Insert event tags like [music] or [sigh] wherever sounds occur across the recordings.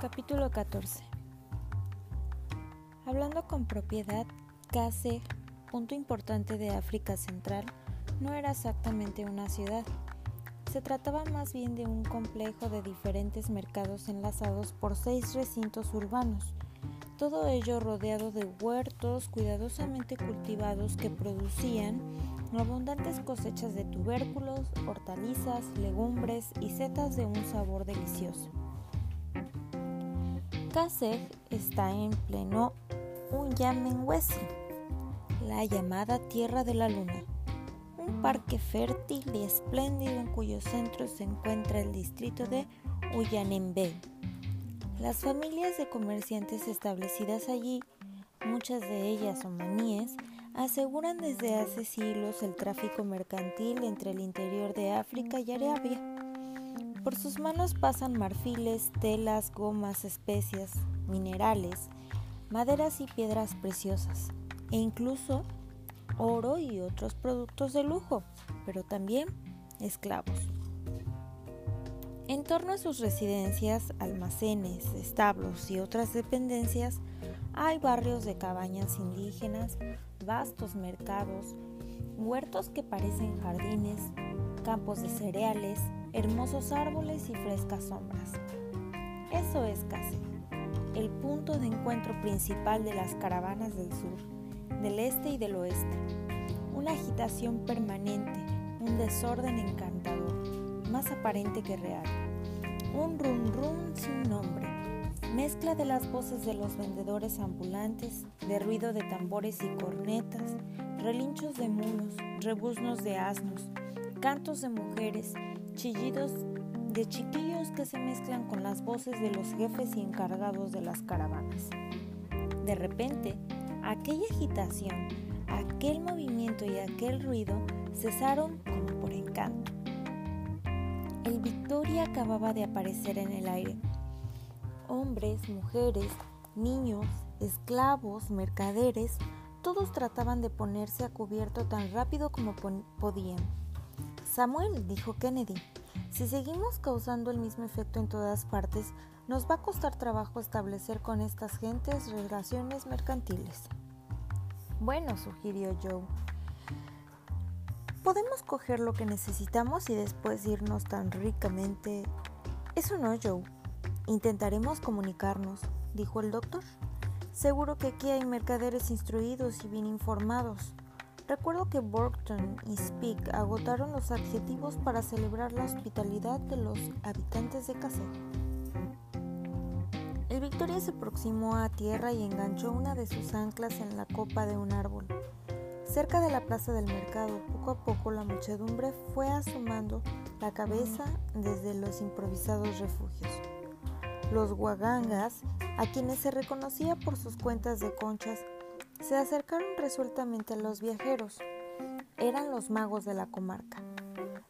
Capítulo 14 Hablando con propiedad, Kase, punto importante de África Central, no era exactamente una ciudad. Se trataba más bien de un complejo de diferentes mercados enlazados por seis recintos urbanos, todo ello rodeado de huertos cuidadosamente cultivados que producían abundantes cosechas de tubérculos, hortalizas, legumbres y setas de un sabor delicioso. Kasek está en pleno Unyamenwesi, la llamada Tierra de la Luna, un parque fértil y espléndido en cuyo centro se encuentra el distrito de Uyanembe. Las familias de comerciantes establecidas allí, muchas de ellas omaníes, aseguran desde hace siglos el tráfico mercantil entre el interior de África y Arabia. Por sus manos pasan marfiles, telas, gomas, especias, minerales, maderas y piedras preciosas, e incluso oro y otros productos de lujo, pero también esclavos. En torno a sus residencias, almacenes, establos y otras dependencias, hay barrios de cabañas indígenas, vastos mercados, huertos que parecen jardines, campos de cereales, hermosos árboles y frescas sombras. Eso es casi el punto de encuentro principal de las caravanas del sur, del este y del oeste. Una agitación permanente, un desorden encantador, más aparente que real. Un rum rum sin nombre, mezcla de las voces de los vendedores ambulantes, de ruido de tambores y cornetas, relinchos de mulos, rebuznos de asnos, cantos de mujeres, chillidos de chiquillos que se mezclan con las voces de los jefes y encargados de las caravanas. De repente, aquella agitación, aquel movimiento y aquel ruido cesaron como por encanto. El Victoria acababa de aparecer en el aire. Hombres, mujeres, niños, esclavos, mercaderes, todos trataban de ponerse a cubierto tan rápido como podían. Samuel, dijo Kennedy, si seguimos causando el mismo efecto en todas partes, nos va a costar trabajo establecer con estas gentes relaciones mercantiles. Bueno, sugirió Joe. Podemos coger lo que necesitamos y después irnos tan ricamente. Eso no, Joe. Intentaremos comunicarnos, dijo el doctor. Seguro que aquí hay mercaderes instruidos y bien informados. Recuerdo que Burton y Speak agotaron los adjetivos para celebrar la hospitalidad de los habitantes de Cassel. El Victoria se aproximó a tierra y enganchó una de sus anclas en la copa de un árbol. Cerca de la plaza del mercado, poco a poco la muchedumbre fue asomando la cabeza desde los improvisados refugios. Los guagangas, a quienes se reconocía por sus cuentas de conchas, se acercaron resueltamente a los viajeros. Eran los magos de la comarca.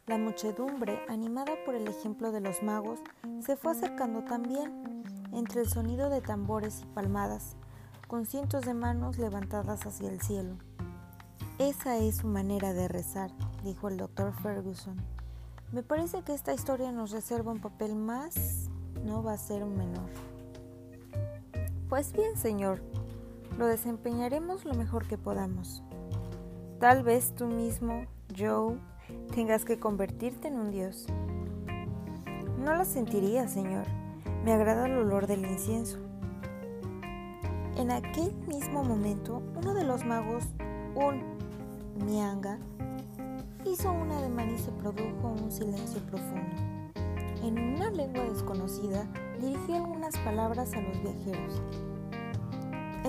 La muchedumbre, animada por el ejemplo de los magos, se fue acercando también, entre el sonido de tambores y palmadas, con cientos de manos levantadas hacia el cielo. Esa es su manera de rezar, dijo el doctor Ferguson. Me parece que esta historia nos reserva un papel más, no va a ser un menor. Pues bien, señor, lo desempeñaremos lo mejor que podamos. Tal vez tú mismo, Joe, tengas que convertirte en un dios. No lo sentiría, señor. Me agrada el olor del incienso. En aquel mismo momento, uno de los magos, un mianga, hizo un ademán y se produjo un silencio profundo. En una lengua desconocida, dirigió algunas palabras a los viajeros.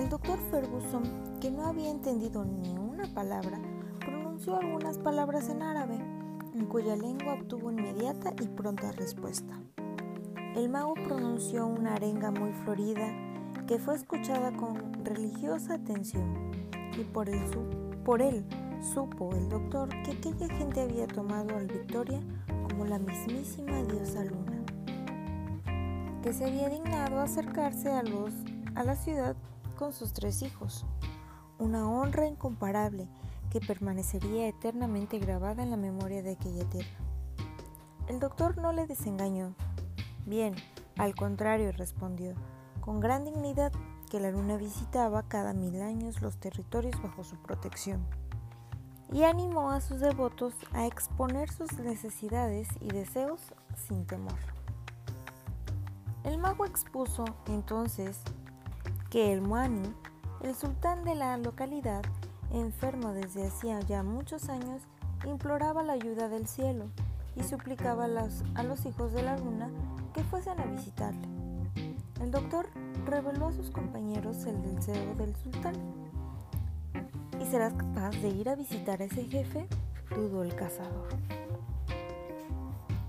El doctor Ferguson, que no había entendido ni una palabra, pronunció algunas palabras en árabe, en cuya lengua obtuvo inmediata y pronta respuesta. El mago pronunció una arenga muy florida que fue escuchada con religiosa atención y por, él supo el doctor que aquella gente había tomado al Victoria como la mismísima diosa luna, que se había dignado acercarse a, los, a la ciudad con sus tres hijos, una honra incomparable que permanecería eternamente grabada en la memoria de aquella tierra. El doctor no le desengañó. Bien, Al contrario, respondió, con gran dignidad que la luna visitaba cada mil años los territorios bajo su protección y animó a sus devotos a exponer sus necesidades y deseos sin temor. El mago expuso entonces que el Muani, el sultán de la localidad, enfermo desde hacía ya muchos años, imploraba la ayuda del cielo y suplicaba a los, a los hijos de la luna que fuesen a visitarle. El doctor reveló a sus compañeros el deseo del sultán ¿Y serás capaz de ir a visitar a ese jefe? dudó el cazador.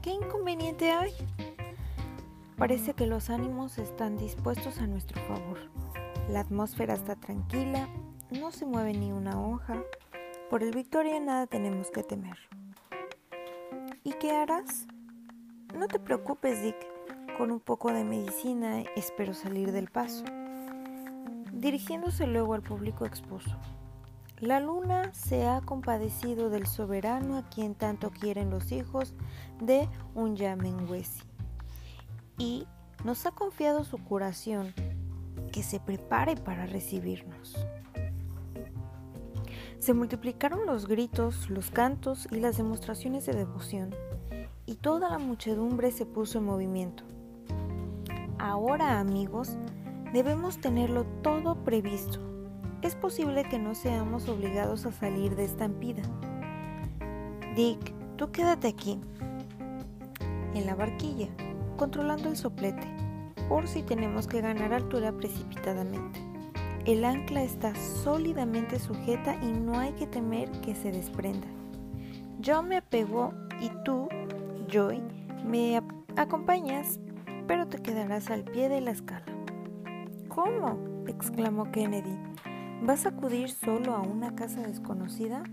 ¿Qué inconveniente hay? Parece que los ánimos están dispuestos a nuestro favor. La atmósfera está tranquila, no se mueve ni una hoja. Por el Victoria nada tenemos que temer. ¿Y qué harás? No te preocupes, Dick. Con un poco de medicina espero salir del paso. Dirigiéndose luego al público expuso. La luna se ha compadecido del soberano a quien tanto quieren los hijos de un Yamenwesi y nos ha confiado su curación, que se prepare para recibirnos. Se multiplicaron los gritos, los cantos y las demostraciones de devoción, y toda la muchedumbre se puso en movimiento. Ahora, amigos, debemos tenerlo todo previsto es posible que no seamos obligados a salir de estampida. Dick, tú quédate aquí, en la barquilla, controlando el soplete, por si tenemos que ganar altura precipitadamente. El ancla está sólidamente sujeta y no hay que temer que se desprenda. Yo me apego y tú, Joy, me acompañas, pero te quedarás al pie de la escala. ¿Cómo? exclamó Kennedy. ¿Vas a acudir solo a una casa desconocida?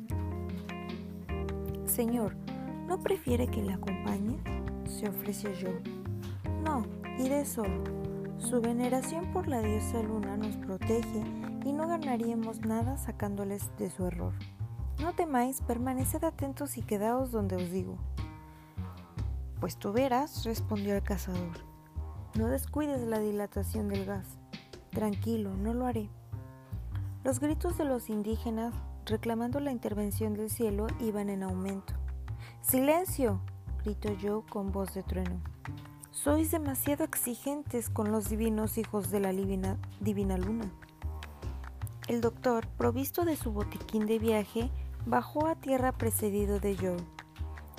Señor, ¿no prefiere que le acompañe? se ofreció yo. No, iré solo. Su veneración por la diosa luna nos protege y no ganaríamos nada sacándoles de su error. No temáis, permaneced atentos y quedaos donde os digo. Pues tú verás, respondió el cazador. No descuides la dilatación del gas. Tranquilo, no lo haré. Los gritos de los indígenas reclamando la intervención del cielo iban en aumento. ¡Silencio! gritó yo con voz de trueno. Sois demasiado exigentes con los divinos hijos de la divina, luna. El doctor, provisto de su botiquín de viaje, bajó a tierra precedido de Joe.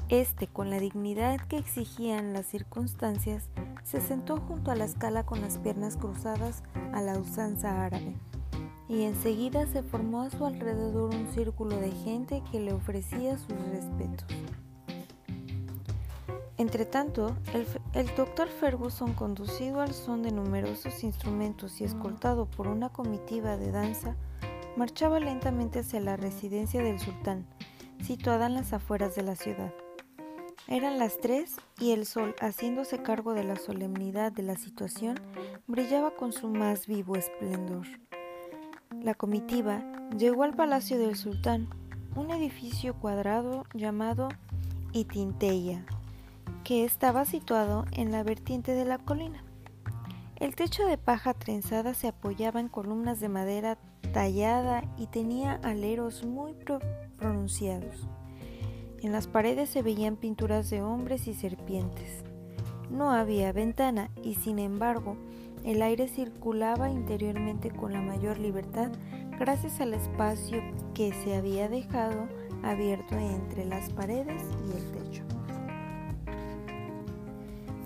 Este, con la dignidad que exigían las circunstancias, se sentó junto a la escala con las piernas cruzadas a la usanza árabe y enseguida se formó a su alrededor un círculo de gente que le ofrecía sus respetos. Entretanto, el, el doctor Ferguson, conducido al son de numerosos instrumentos y escoltado por una comitiva de danza, marchaba lentamente hacia la residencia del sultán, situada en las afueras de la ciudad. Eran las tres y el sol, haciéndose cargo de la solemnidad de la situación, brillaba con su más vivo esplendor. La comitiva llegó al palacio del sultán, un edificio cuadrado llamado Itinteya, que estaba situado en la vertiente de la colina. El techo de paja trenzada se apoyaba en columnas de madera tallada y tenía aleros muy pronunciados. En las paredes se veían pinturas de hombres y serpientes. No había ventana y sin embargo el aire circulaba interiormente con la mayor libertad gracias al espacio que se había dejado abierto entre las paredes y el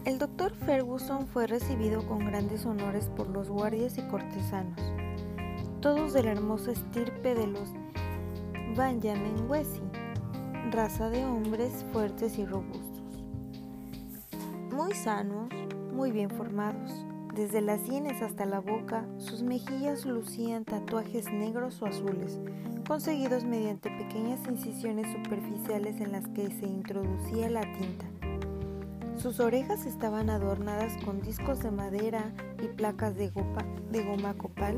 El doctor Ferguson fue recibido con grandes honores por los guardias y cortesanos, todos de la hermosa estirpe de los Wesi, raza de hombres fuertes y robustos, muy sanos, muy bien formados, desde las sienes hasta la boca, sus mejillas lucían tatuajes negros o azules, conseguidos mediante pequeñas incisiones superficiales en las que se introducía la tinta. Sus orejas estaban adornadas con discos de madera y placas de, goma copal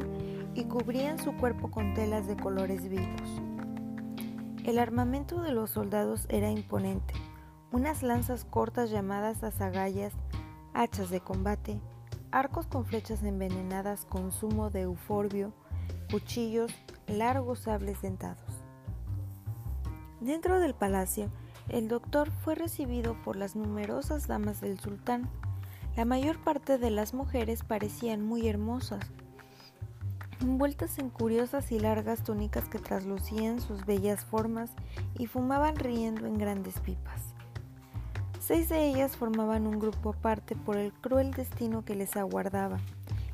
y cubrían su cuerpo con telas de colores vivos. El armamento de los soldados era imponente. Unas lanzas cortas llamadas azagallas hachas de combate, arcos con flechas envenenadas con zumo de euforbio, cuchillos, largos sables dentados. Dentro del palacio, el doctor fue recibido por las numerosas damas del sultán. La mayor parte de las mujeres parecían muy hermosas, envueltas en curiosas y largas túnicas que traslucían sus bellas formas y fumaban riendo en grandes pipas. Seis de ellas formaban un grupo aparte por el cruel destino que les aguardaba,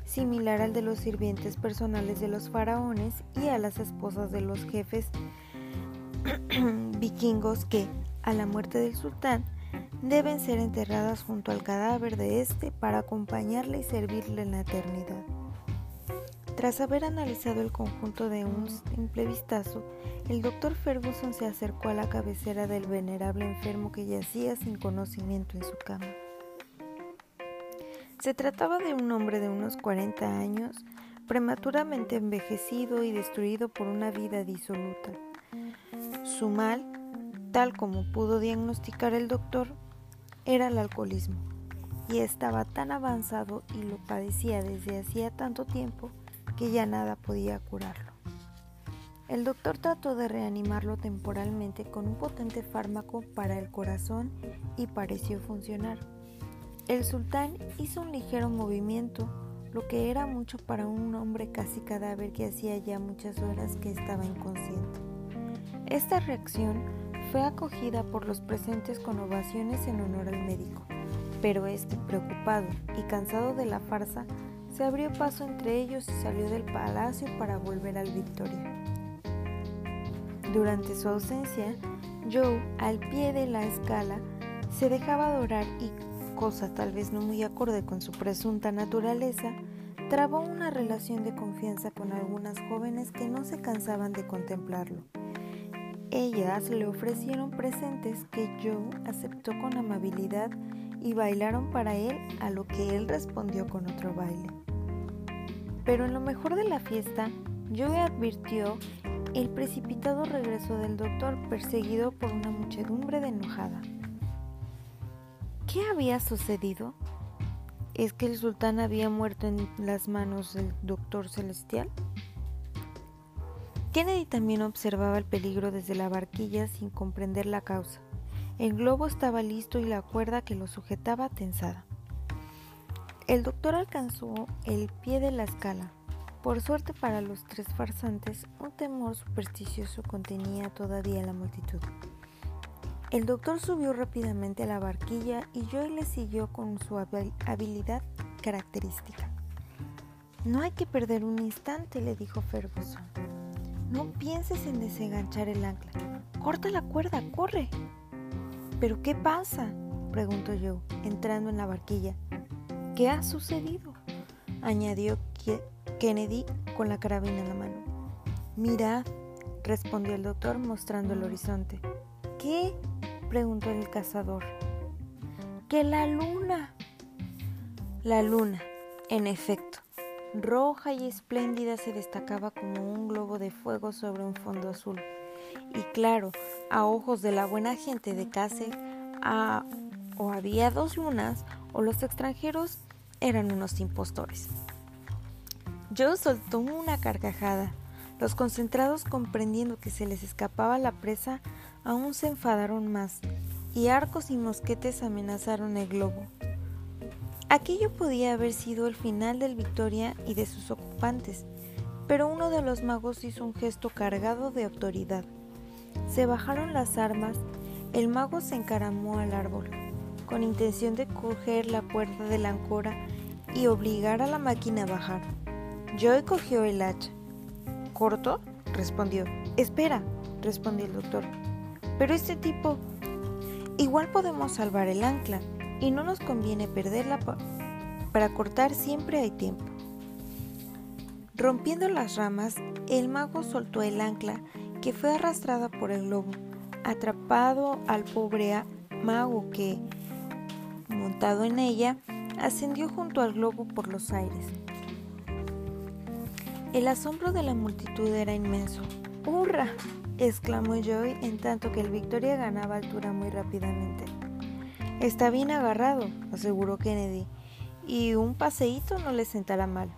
similar al de los sirvientes personales de los faraones y a las esposas de los jefes [clears throat] vikingos que, a la muerte del sultán, deben ser enterradas junto al cadáver de éste para acompañarle y servirle en la eternidad. Tras haber analizado el conjunto de un simple vistazo, el doctor Ferguson se acercó a la cabecera del venerable enfermo que yacía sin conocimiento en su cama. Se trataba de un hombre de unos 40 años, prematuramente envejecido y destruido por una vida disoluta. Su mal, tal como pudo diagnosticar el doctor, era el alcoholismo, y estaba tan avanzado y lo padecía desde hacía tanto tiempo que ya nada podía curarlo. El doctor trató de reanimarlo temporalmente con un potente fármaco para el corazón y pareció funcionar. El sultán hizo un ligero movimiento, lo que era mucho para un hombre casi cadáver que hacía ya muchas horas que estaba inconsciente. Esta reacción fue acogida por los presentes con ovaciones en honor al médico, pero este, preocupado y cansado de la farsa, se abrió paso entre ellos y salió del palacio para volver al Victoria. Durante su ausencia, Joe, al pie de la escala, se dejaba adorar y, cosa tal vez no muy acorde con su presunta naturaleza, trabó una relación de confianza con algunas jóvenes que no se cansaban de contemplarlo. Ellas le ofrecieron presentes que Joe aceptó con amabilidad y bailaron para él, a lo que él respondió con otro baile. Pero en lo mejor de la fiesta, Joe advirtió el precipitado regreso del doctor perseguido por una muchedumbre de enojada. ¿Qué había sucedido? ¿Es que el sultán había muerto en las manos del doctor celestial? Kennedy también observaba el peligro desde la barquilla sin comprender la causa. El globo estaba listo y la cuerda que lo sujetaba tensada. El doctor alcanzó el pie de la escala. Por suerte para los tres farsantes, un temor supersticioso contenía todavía la multitud. El doctor subió rápidamente a la barquilla y Joy le siguió con su habilidad característica. No hay que perder un instante, le dijo Ferguson. No pienses en desenganchar el ancla. Corta la cuerda, corre. ¿Pero qué pasa? preguntó Joe, entrando en la barquilla. ¿Qué ha sucedido? añadió Kennedy con la carabina en la mano. Mirad, respondió el doctor mostrando el horizonte. ¿Qué? preguntó el cazador. Que la luna. La luna, en efecto, roja y espléndida se destacaba como un globo de fuego sobre un fondo azul. Y claro, a ojos de la buena gente de Case, o había dos lunas o los extranjeros eran unos impostores. Joe soltó una carcajada. Los concentrados, comprendiendo que se les escapaba la presa, aún se enfadaron más, y arcos y mosquetes amenazaron el globo. Aquello podía haber sido el final del Victoria y de sus ocupantes, pero uno de los magos hizo un gesto cargado de autoridad. Se bajaron las armas, el mago se encaramó al árbol, con intención de coger la puerta de la ancora y obligar a la máquina a bajar. Joy cogió el hacha. ¿Corto? respondió. Espera, respondió el doctor. Pero este tipo... Igual podemos salvar el ancla y no nos conviene perderla para cortar siempre hay tiempo. Rompiendo las ramas, el mago soltó el ancla que fue arrastrada por el globo, atrapado al pobre mago que, montado en ella, ascendió junto al globo por los aires. El asombro de la multitud era inmenso. ¡Hurra! exclamó Joy en tanto que el Victoria ganaba altura muy rápidamente. Está bien agarrado, aseguró Kennedy, y un paseíto no le sentará mal.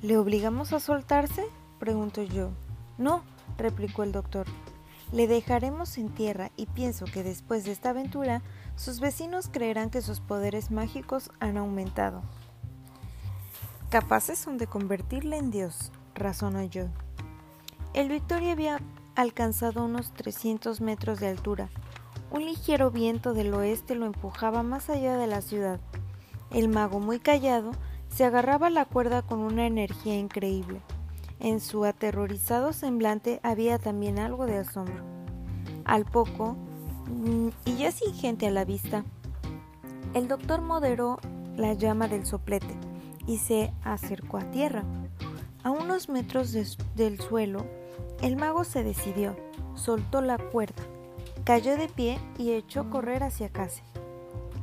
¿Le obligamos a soltarse? preguntó yo. No, replicó el doctor. Le dejaremos en tierra y pienso que después de esta aventura sus vecinos creerán que sus poderes mágicos han aumentado. Capaces son de convertirle en Dios, razonó yo. El Victoria había alcanzado unos 300 metros de altura. Un ligero viento del oeste lo empujaba más allá de la ciudad. El mago, muy callado, se agarraba a la cuerda con una energía increíble. En su aterrorizado semblante había también algo de asombro. Al poco, mm, y ya sin gente a la vista, el doctor moderó la llama del soplete y se acercó a tierra. A unos metros del suelo, el mago se decidió, soltó la cuerda, cayó de pie y echó a correr hacia casa.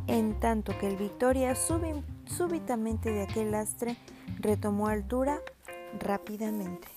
En tanto que el Victoria súbitamente de aquel lastre retomó altura rápidamente.